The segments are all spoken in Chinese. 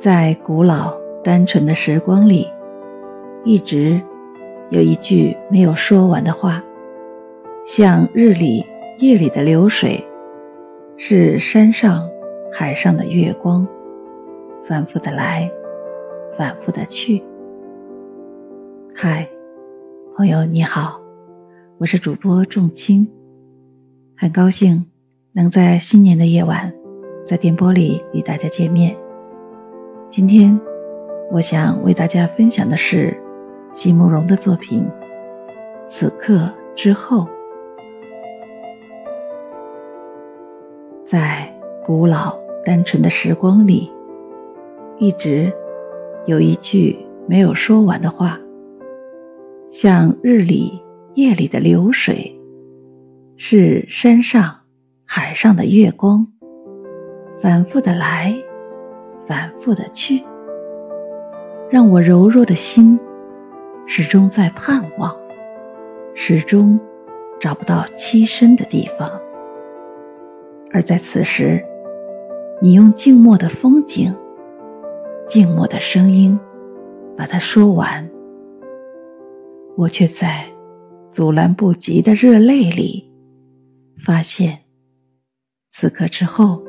在古老单纯的时光里，一直有一句没有说完的话，像日里夜里的流水，是山上海上的月光，反复的来，反复的去。嗨，朋友你好，我是主播仲青，很高兴能在新年的夜晚，在电波里与大家见面。今天，我想为大家分享的是席慕容的作品《此刻之后》。在古老单纯的时光里，一直有一句没有说完的话，像日里夜里的流水，是山上海上的月光，反复的来。反复的去，让我柔弱的心始终在盼望，始终找不到栖身的地方。而在此时，你用静默的风景、静默的声音把它说完，我却在阻拦不及的热泪里，发现此刻之后，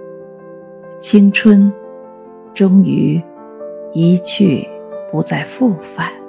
青春。终于一去不再复返。